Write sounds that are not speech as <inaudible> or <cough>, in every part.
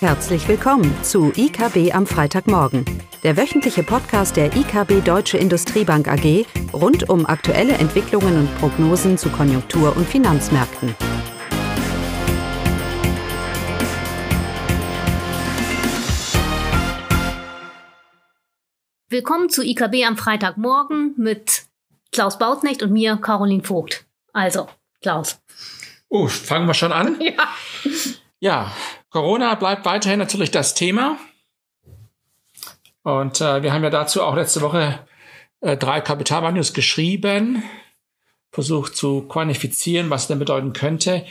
Herzlich willkommen zu IKB am Freitagmorgen, der wöchentliche Podcast der IKB Deutsche Industriebank AG rund um aktuelle Entwicklungen und Prognosen zu Konjunktur- und Finanzmärkten. Willkommen zu IKB am Freitagmorgen mit Klaus Bautnecht und mir, Caroline Vogt. Also, Klaus. Oh, fangen wir schon an? <laughs> Ja. Ja, Corona bleibt weiterhin natürlich das Thema. Und äh, wir haben ja dazu auch letzte Woche äh, drei Kapitalmarktnews geschrieben, versucht zu quantifizieren, was denn bedeuten könnte.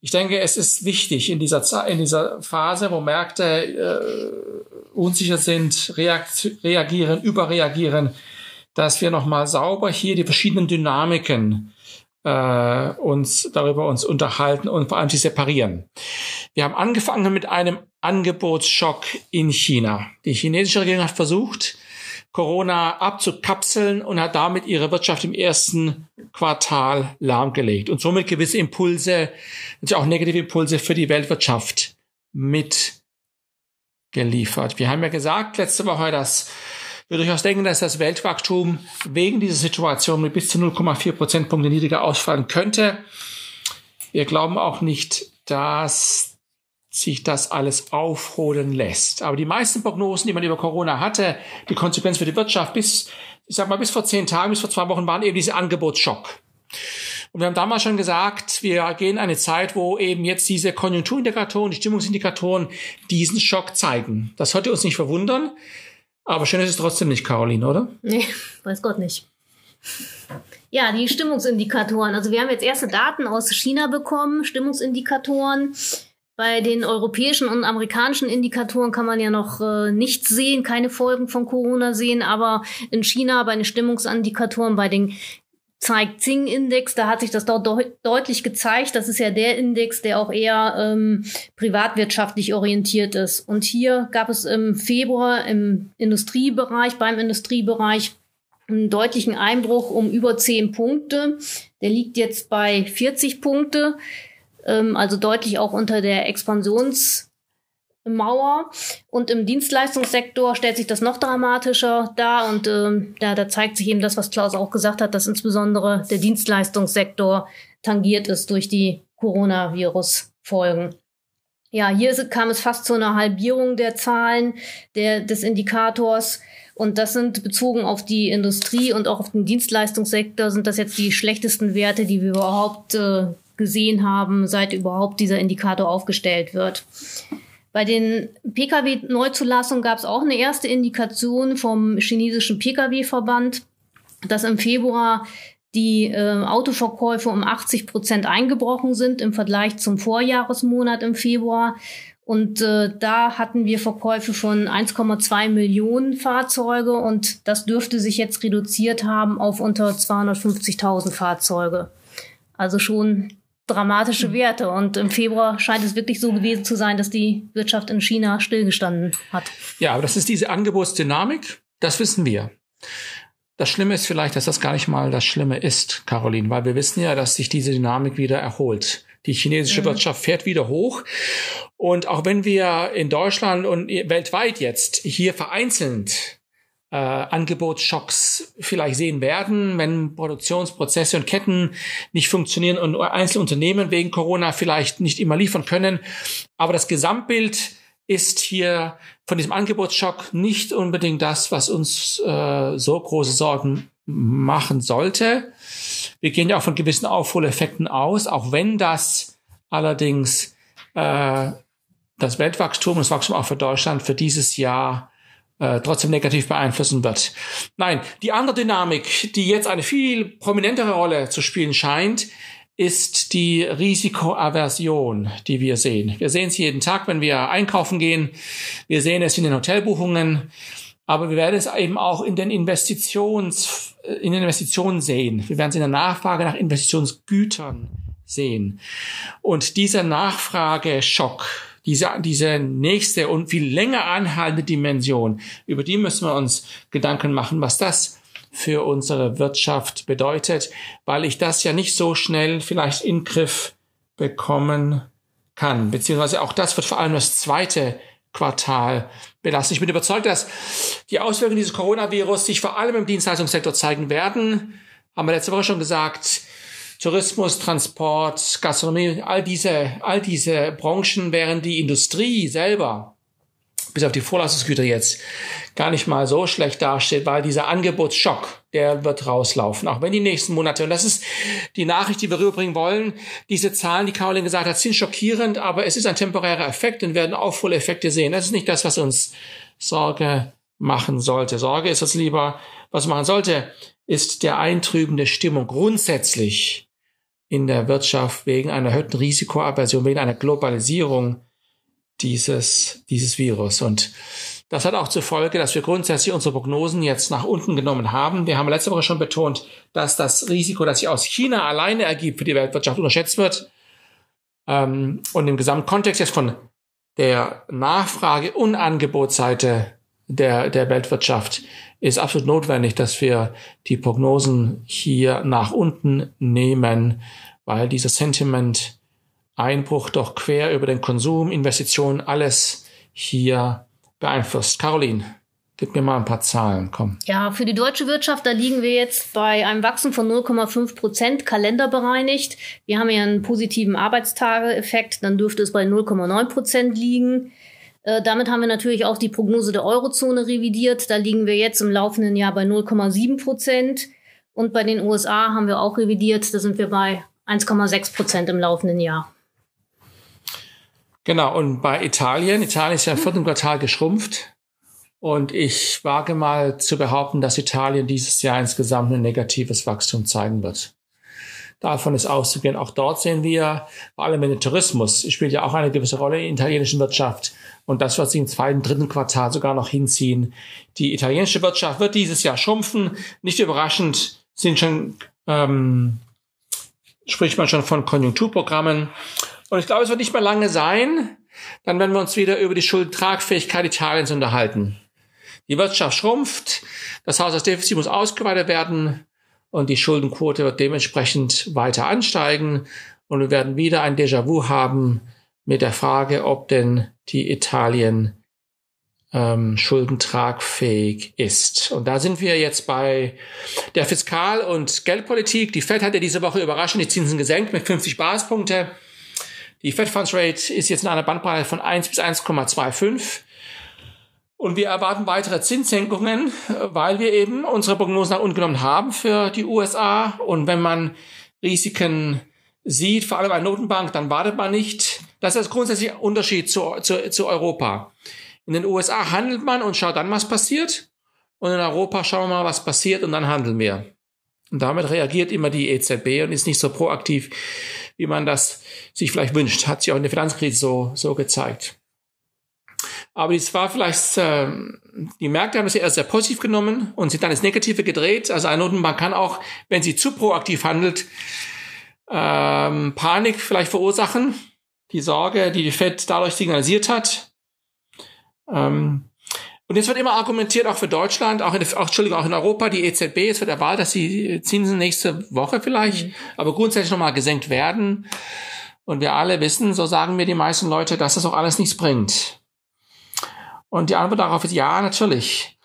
Ich denke, es ist wichtig in dieser, in dieser Phase, wo Märkte äh, unsicher sind, reagieren, überreagieren, dass wir nochmal sauber hier die verschiedenen Dynamiken äh, uns darüber uns unterhalten und vor allem sie separieren. Wir haben angefangen mit einem Angebotsschock in China. Die chinesische Regierung hat versucht, Corona abzukapseln und hat damit ihre Wirtschaft im ersten Quartal lahmgelegt und somit gewisse Impulse, natürlich auch negative Impulse für die Weltwirtschaft mitgeliefert. Wir haben ja gesagt letzte Woche, dass wir durchaus denken, dass das Weltwachstum wegen dieser Situation mit bis zu 0,4 Prozentpunkte niedriger ausfallen könnte. Wir glauben auch nicht, dass sich das alles aufholen lässt. Aber die meisten Prognosen, die man über Corona hatte, die Konsequenz für die Wirtschaft bis, ich sag mal, bis vor zehn Tagen, bis vor zwei Wochen waren eben diese Angebotsschock. Und wir haben damals schon gesagt, wir gehen eine Zeit, wo eben jetzt diese Konjunkturindikatoren, die Stimmungsindikatoren diesen Schock zeigen. Das sollte uns nicht verwundern. Aber schön ist es trotzdem nicht, Caroline, oder? Nee, weiß Gott nicht. Ja, die Stimmungsindikatoren. Also wir haben jetzt erste Daten aus China bekommen, Stimmungsindikatoren. Bei den europäischen und amerikanischen Indikatoren kann man ja noch äh, nichts sehen, keine Folgen von Corona sehen, aber in China bei den Stimmungsindikatoren, bei den zeigt Zing-Index, da hat sich das dort de deutlich gezeigt. Das ist ja der Index, der auch eher ähm, privatwirtschaftlich orientiert ist. Und hier gab es im Februar im Industriebereich, beim Industriebereich einen deutlichen Einbruch um über 10 Punkte. Der liegt jetzt bei 40 Punkte, ähm, also deutlich auch unter der Expansions- Mauer. Und im Dienstleistungssektor stellt sich das noch dramatischer dar. Und ähm, ja, da zeigt sich eben das, was Klaus auch gesagt hat, dass insbesondere der Dienstleistungssektor tangiert ist durch die Coronavirus-Folgen. Ja, hier kam es fast zu einer Halbierung der Zahlen der, des Indikators. Und das sind bezogen auf die Industrie und auch auf den Dienstleistungssektor sind das jetzt die schlechtesten Werte, die wir überhaupt äh, gesehen haben, seit überhaupt dieser Indikator aufgestellt wird. Bei den Pkw-Neuzulassungen gab es auch eine erste Indikation vom chinesischen Pkw-Verband, dass im Februar die äh, Autoverkäufe um 80 Prozent eingebrochen sind im Vergleich zum Vorjahresmonat im Februar. Und äh, da hatten wir Verkäufe von 1,2 Millionen Fahrzeuge und das dürfte sich jetzt reduziert haben auf unter 250.000 Fahrzeuge. Also schon dramatische Werte. Und im Februar scheint es wirklich so gewesen zu sein, dass die Wirtschaft in China stillgestanden hat. Ja, aber das ist diese Angebotsdynamik, das wissen wir. Das Schlimme ist vielleicht, dass das gar nicht mal das Schlimme ist, Caroline, weil wir wissen ja, dass sich diese Dynamik wieder erholt. Die chinesische mhm. Wirtschaft fährt wieder hoch. Und auch wenn wir in Deutschland und weltweit jetzt hier vereinzelt äh, Angebotsschocks vielleicht sehen werden, wenn Produktionsprozesse und Ketten nicht funktionieren und einzelne Unternehmen wegen Corona vielleicht nicht immer liefern können. Aber das Gesamtbild ist hier von diesem Angebotsschock nicht unbedingt das, was uns äh, so große Sorgen machen sollte. Wir gehen ja auch von gewissen Aufholeffekten aus, auch wenn das allerdings äh, das Weltwachstum, das Wachstum auch für Deutschland für dieses Jahr äh, trotzdem negativ beeinflussen wird. Nein, die andere Dynamik, die jetzt eine viel prominentere Rolle zu spielen scheint, ist die Risikoaversion, die wir sehen. Wir sehen es jeden Tag, wenn wir einkaufen gehen. Wir sehen es in den Hotelbuchungen. Aber wir werden es eben auch in den Investitions, in den Investitionen sehen. Wir werden es in der Nachfrage nach Investitionsgütern sehen. Und dieser Nachfrageschock, diese, diese nächste und viel länger anhaltende Dimension, über die müssen wir uns Gedanken machen, was das für unsere Wirtschaft bedeutet, weil ich das ja nicht so schnell vielleicht in Griff bekommen kann, beziehungsweise auch das wird vor allem das zweite Quartal belasten. Ich bin überzeugt, dass die Auswirkungen dieses Coronavirus sich vor allem im Dienstleistungssektor zeigen werden. Haben wir letzte Woche schon gesagt. Tourismus, Transport, Gastronomie, all diese, all diese Branchen, während die Industrie selber, bis auf die Vorlassungsgüter jetzt, gar nicht mal so schlecht dasteht, weil dieser Angebotsschock, der wird rauslaufen, auch wenn die nächsten Monate, und das ist die Nachricht, die wir rüberbringen wollen, diese Zahlen, die Caroline gesagt hat, sind schockierend, aber es ist ein temporärer Effekt und werden Aufholeffekte sehen. Das ist nicht das, was uns Sorge machen sollte. Sorge ist es lieber, was machen sollte, ist der eintrübende Stimmung grundsätzlich in der Wirtschaft wegen einer erhöhten Risikoaversion, wegen einer Globalisierung dieses, dieses Virus. Und das hat auch zur Folge, dass wir grundsätzlich unsere Prognosen jetzt nach unten genommen haben. Wir haben letzte Woche schon betont, dass das Risiko, das sich aus China alleine ergibt für die Weltwirtschaft, unterschätzt wird. Ähm, und im Gesamtkontext jetzt von der Nachfrage- und Angebotsseite der, der Weltwirtschaft ist absolut notwendig, dass wir die Prognosen hier nach unten nehmen, weil dieser Sentiment Einbruch doch quer über den Konsum, Investitionen, alles hier beeinflusst. Caroline, gib mir mal ein paar Zahlen, komm. Ja, für die deutsche Wirtschaft, da liegen wir jetzt bei einem Wachstum von 0,5 Prozent, kalenderbereinigt. Wir haben ja einen positiven Arbeitstageeffekt, dann dürfte es bei 0,9 Prozent liegen. Äh, damit haben wir natürlich auch die Prognose der Eurozone revidiert. Da liegen wir jetzt im laufenden Jahr bei 0,7 Prozent. Und bei den USA haben wir auch revidiert. Da sind wir bei 1,6 Prozent im laufenden Jahr. Genau, und bei Italien, Italien ist ja im vierten Quartal geschrumpft. Und ich wage mal zu behaupten, dass Italien dieses Jahr insgesamt ein negatives Wachstum zeigen wird. Davon ist auszugehen. Auch dort sehen wir, vor allem in den Tourismus, spielt ja auch eine gewisse Rolle in der italienischen Wirtschaft. Und das wird sich im zweiten, dritten Quartal sogar noch hinziehen. Die italienische Wirtschaft wird dieses Jahr schrumpfen. Nicht überraschend sind schon, ähm, spricht man schon von Konjunkturprogrammen. Und ich glaube, es wird nicht mehr lange sein. Dann werden wir uns wieder über die Schuldentragfähigkeit Italiens unterhalten. Die Wirtschaft schrumpft, das Haushaltsdefizit muss ausgeweitet werden und die Schuldenquote wird dementsprechend weiter ansteigen und wir werden wieder ein Déjà-vu haben mit der Frage, ob denn die Italien ähm, schuldentragfähig ist. Und da sind wir jetzt bei der Fiskal- und Geldpolitik. Die Fed hat ja diese Woche überraschend die Zinsen gesenkt mit 50 Basispunkte. Die Fed Funds Rate ist jetzt in einer Bandbreite von 1 bis 1,25. Und wir erwarten weitere Zinssenkungen, weil wir eben unsere Prognosen nach unten genommen haben für die USA. Und wenn man Risiken sieht, vor allem bei Notenbank, dann wartet man nicht. Das ist grundsätzlich ein Unterschied zu, zu, zu Europa. In den USA handelt man und schaut dann, was passiert. Und in Europa schauen wir mal, was passiert und dann handeln wir. Und damit reagiert immer die EZB und ist nicht so proaktiv, wie man das sich vielleicht wünscht. Hat sich auch in der Finanzkrise so, so gezeigt. Aber es war vielleicht, äh, die Märkte haben es ja erst sehr positiv genommen und sind dann ins Negative gedreht. Also eine Notenbank kann auch, wenn sie zu proaktiv handelt, ähm, Panik vielleicht verursachen. Die Sorge, die die Fed dadurch signalisiert hat. Ähm, und jetzt wird immer argumentiert, auch für Deutschland, auch in, auch, Entschuldigung, auch in Europa, die EZB, es wird erwartet, dass die Zinsen nächste Woche vielleicht, mhm. aber grundsätzlich nochmal gesenkt werden. Und wir alle wissen, so sagen mir die meisten Leute, dass das auch alles nichts bringt. Und die Antwort darauf ist ja, natürlich.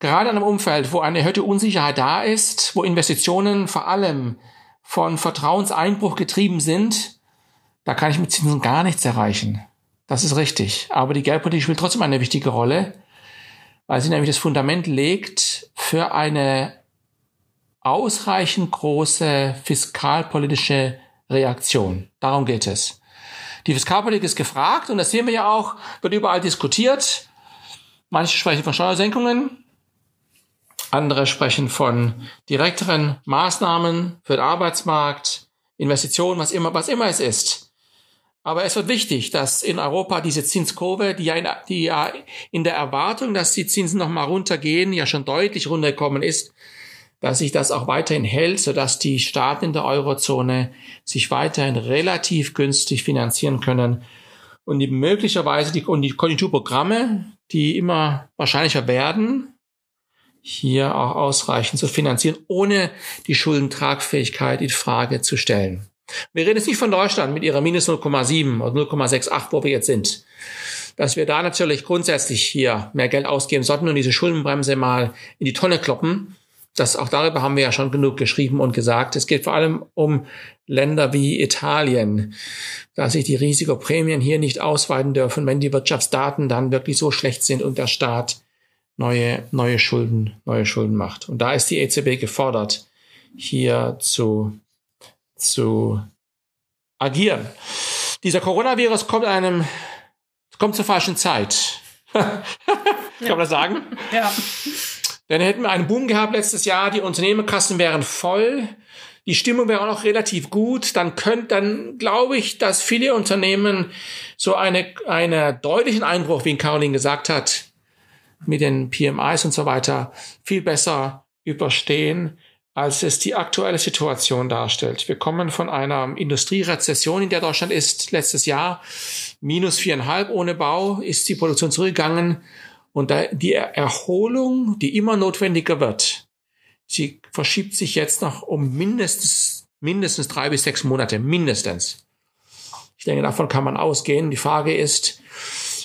Gerade in einem Umfeld, wo eine erhöhte Unsicherheit da ist, wo Investitionen vor allem von Vertrauenseinbruch getrieben sind, da kann ich mit Zinsen gar nichts erreichen. Das ist richtig. Aber die Geldpolitik spielt trotzdem eine wichtige Rolle weil sie nämlich das Fundament legt für eine ausreichend große fiskalpolitische Reaktion. Darum geht es. Die Fiskalpolitik ist gefragt und das sehen wir ja auch, wird überall diskutiert. Manche sprechen von Steuersenkungen, andere sprechen von direkteren Maßnahmen für den Arbeitsmarkt, Investitionen, was immer, was immer es ist. Aber es wird wichtig, dass in Europa diese Zinskurve, die ja in, die ja in der Erwartung, dass die Zinsen nochmal runtergehen, ja schon deutlich runtergekommen ist, dass sich das auch weiterhin hält, sodass die Staaten in der Eurozone sich weiterhin relativ günstig finanzieren können und die möglicherweise die, und die Konjunkturprogramme, die immer wahrscheinlicher werden, hier auch ausreichend zu finanzieren, ohne die Schuldentragfähigkeit in Frage zu stellen. Wir reden jetzt nicht von Deutschland mit ihrer minus 0,7 oder 0,68, wo wir jetzt sind. Dass wir da natürlich grundsätzlich hier mehr Geld ausgeben sollten und diese Schuldenbremse mal in die Tonne kloppen. Das, auch darüber haben wir ja schon genug geschrieben und gesagt. Es geht vor allem um Länder wie Italien, dass sich die Risikoprämien hier nicht ausweiten dürfen, wenn die Wirtschaftsdaten dann wirklich so schlecht sind und der Staat neue, neue Schulden, neue Schulden macht. Und da ist die EZB gefordert, hier zu, zu agieren. Dieser Coronavirus kommt einem, kommt zur falschen Zeit. <laughs> Kann man das sagen? Ja. <laughs> Dann hätten wir einen Boom gehabt letztes Jahr, die Unternehmerkassen wären voll, die Stimmung wäre auch noch relativ gut, dann könnt, dann glaube ich, dass viele Unternehmen so eine, eine deutlichen Einbruch, wie Caroline gesagt hat, mit den PMIs und so weiter, viel besser überstehen, als es die aktuelle Situation darstellt. Wir kommen von einer Industrierezession, in der Deutschland ist, letztes Jahr minus viereinhalb ohne Bau, ist die Produktion zurückgegangen und da die Erholung, die immer notwendiger wird, sie verschiebt sich jetzt noch um mindestens, mindestens drei bis sechs Monate, mindestens. Ich denke, davon kann man ausgehen. Die Frage ist,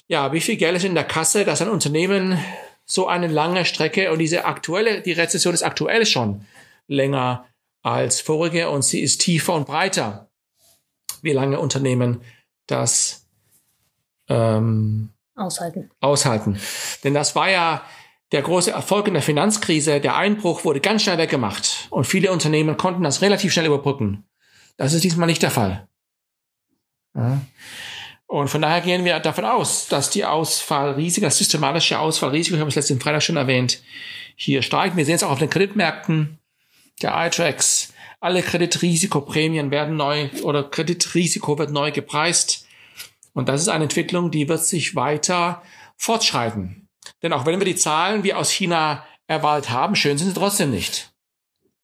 ja, wie viel Geld ist in der Kasse, dass ein Unternehmen so eine lange Strecke und diese aktuelle, die Rezession ist aktuell schon länger als vorige und sie ist tiefer und breiter. Wie lange Unternehmen das ähm, Aushalten. Aushalten. Denn das war ja der große Erfolg in der Finanzkrise. Der Einbruch wurde ganz schnell weggemacht und viele Unternehmen konnten das relativ schnell überbrücken. Das ist diesmal nicht der Fall. Ja. Und von daher gehen wir davon aus, dass die Ausfallrisiken, das systematische Ausfallrisiko, ich habe es letzten Freitag schon erwähnt, hier steigt. Wir sehen es auch auf den Kreditmärkten. Der iTrax, alle Kreditrisikoprämien werden neu oder Kreditrisiko wird neu gepreist. Und das ist eine Entwicklung, die wird sich weiter fortschreiten. Denn auch wenn wir die Zahlen wie aus China erwartet haben, schön sind sie trotzdem nicht.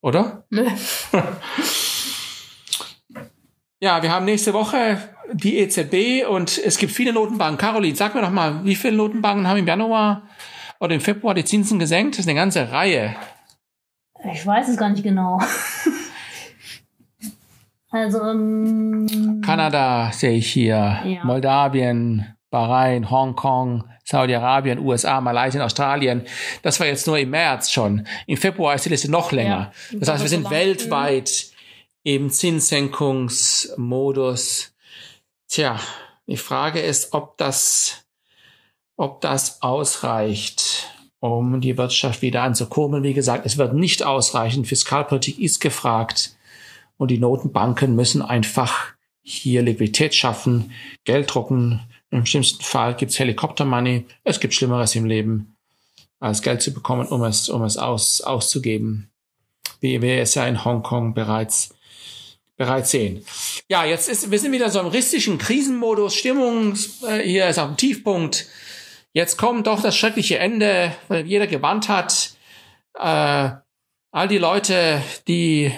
Oder? Nö. <laughs> ja, wir haben nächste Woche die EZB und es gibt viele Notenbanken. Caroline, sag mir doch mal, wie viele Notenbanken haben im Januar oder im Februar die Zinsen gesenkt? Das ist eine ganze Reihe. Ich weiß es gar nicht genau. <laughs> also, ähm, Kanada sehe ich hier, Ja. Moldawien, Bahrain, Hongkong, Saudi-Arabien, USA, Malaysia, Australien. Das war jetzt nur im März schon. Im Februar ist die Liste noch länger. Ja. Das heißt, wir sind weltweit im Zinssenkungsmodus. Tja, die Frage ist, ob das, ob das ausreicht, um die Wirtschaft wieder anzukurbeln. Wie gesagt, es wird nicht ausreichen. Fiskalpolitik ist gefragt. Und die Notenbanken müssen einfach hier Liquidität schaffen, Geld drucken. Im schlimmsten Fall gibt's Helikoptermoney. Es gibt Schlimmeres im Leben, als Geld zu bekommen, um es, um es aus, auszugeben. Wie wir es ja in Hongkong bereits, bereits sehen. Ja, jetzt ist, wir sind wieder so im ristischen Krisenmodus. Stimmung äh, hier ist auf dem Tiefpunkt. Jetzt kommt doch das schreckliche Ende, weil jeder gewarnt hat. Äh, all die Leute, die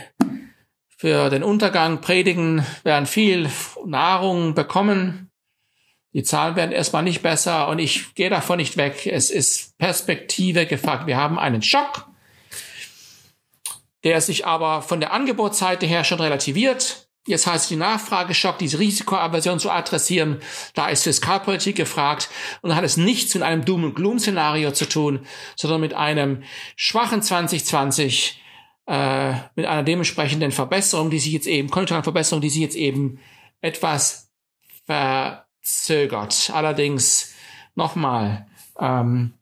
für den Untergang predigen, werden viel Nahrung bekommen. Die Zahlen werden erstmal nicht besser und ich gehe davon nicht weg. Es ist Perspektive gefragt. Wir haben einen Schock, der sich aber von der Angebotsseite her schon relativiert. Jetzt heißt die Nachfrageschock, diese Risikoaversion zu adressieren. Da ist Fiskalpolitik gefragt und hat es nichts mit einem Doom- und Gloom-Szenario zu tun, sondern mit einem schwachen 2020, äh, mit einer dementsprechenden Verbesserung, die sich jetzt eben, konjunkturellen Verbesserung, die sich jetzt eben etwas verzögert. Allerdings nochmal, ähm,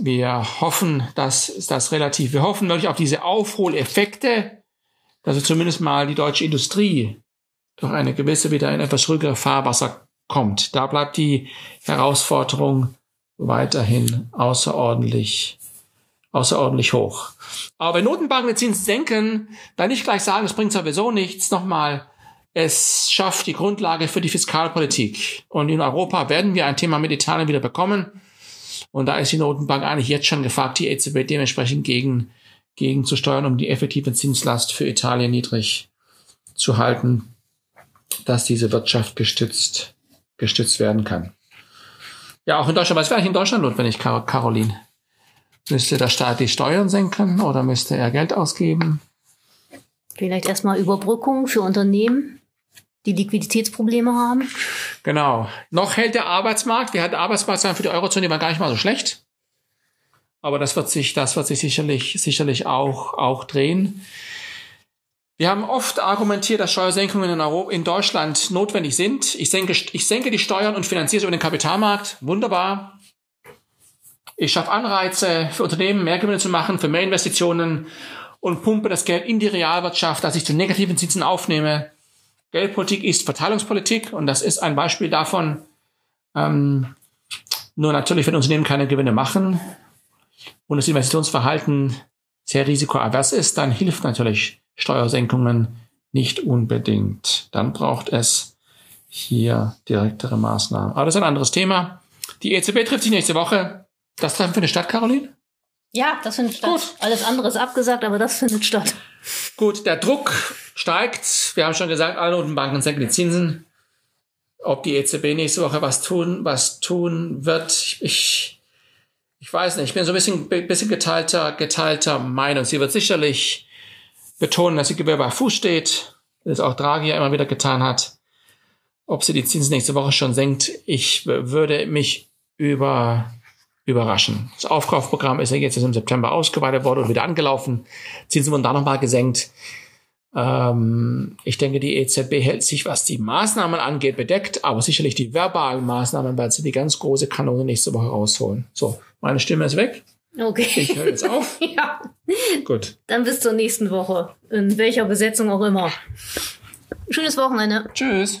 wir hoffen, dass das relativ, wir hoffen wirklich auf diese Aufholeffekte, dass zumindest mal die deutsche Industrie durch eine gewisse wieder in etwas ruhigere Fahrwasser kommt. Da bleibt die Herausforderung weiterhin außerordentlich, außerordentlich hoch. Aber wenn Notenbanken den Zins senken, dann nicht gleich sagen, es bringt sowieso nichts. Nochmal, es schafft die Grundlage für die Fiskalpolitik. Und in Europa werden wir ein Thema mit Italien wieder bekommen. Und da ist die Notenbank eigentlich jetzt schon gefragt, die EZB dementsprechend gegen, gegen zu steuern, um die effektive Zinslast für Italien niedrig zu halten, dass diese Wirtschaft gestützt, gestützt werden kann. Ja, auch in Deutschland. Was wäre eigentlich in Deutschland notwendig, Car Caroline? Müsste der Staat die Steuern senken oder müsste er Geld ausgeben? vielleicht erstmal Überbrückung für Unternehmen. die Liquiditätsprobleme haben. Genau. Noch hält der Arbeitsmarkt. Wir hatten Arbeitsmarktzahlen für die Eurozone, die waren gar nicht mal so schlecht. Aber das wird sich, das wird sich sicherlich, sicherlich auch, auch drehen. Wir haben oft argumentiert, dass Steuersenkungen in, Europa, in Deutschland notwendig sind. Ich senke, ich senke die Steuern und finanziere es über den Kapitalmarkt. Wunderbar. Ich schaffe Anreize für Unternehmen, mehr Gewinne zu machen, für mehr Investitionen und pumpe das Geld in die Realwirtschaft, dass ich zu negativen Zinsen aufnehme. Geldpolitik ist Verteilungspolitik und das ist ein Beispiel davon. Ähm, nur natürlich, wenn Unternehmen keine Gewinne machen und das Investitionsverhalten sehr risikoavers ist, dann hilft natürlich Steuersenkungen nicht unbedingt. Dann braucht es hier direktere Maßnahmen. Aber das ist ein anderes Thema. Die EZB trifft sich nächste Woche. Das Treffen findet statt, Caroline? Ja, das findet statt. Gut. Alles andere ist abgesagt, aber das findet statt. Gut, der Druck steigt. Wir haben schon gesagt, alle Notenbanken senken die Zinsen. Ob die EZB nächste Woche was tun, was tun wird, ich, ich weiß nicht. Ich bin so ein bisschen, bisschen geteilter, geteilter Meinung. Sie wird sicherlich betonen, dass sie Gewehr bei Fuß steht, das auch Draghi ja immer wieder getan hat. Ob sie die Zinsen nächste Woche schon senkt, ich würde mich über überraschen. Das Aufkaufprogramm ist ja jetzt im September ausgeweitet worden und wieder angelaufen. Zinsen wurden da nochmal gesenkt. Ähm, ich denke, die EZB hält sich, was die Maßnahmen angeht, bedeckt, aber sicherlich die verbalen Maßnahmen weil sie die ganz große Kanone nächste Woche rausholen. So, meine Stimme ist weg. Okay. Ich höre jetzt auf. <laughs> ja. Gut. Dann bis zur nächsten Woche. In welcher Besetzung auch immer. Schönes Wochenende. Tschüss.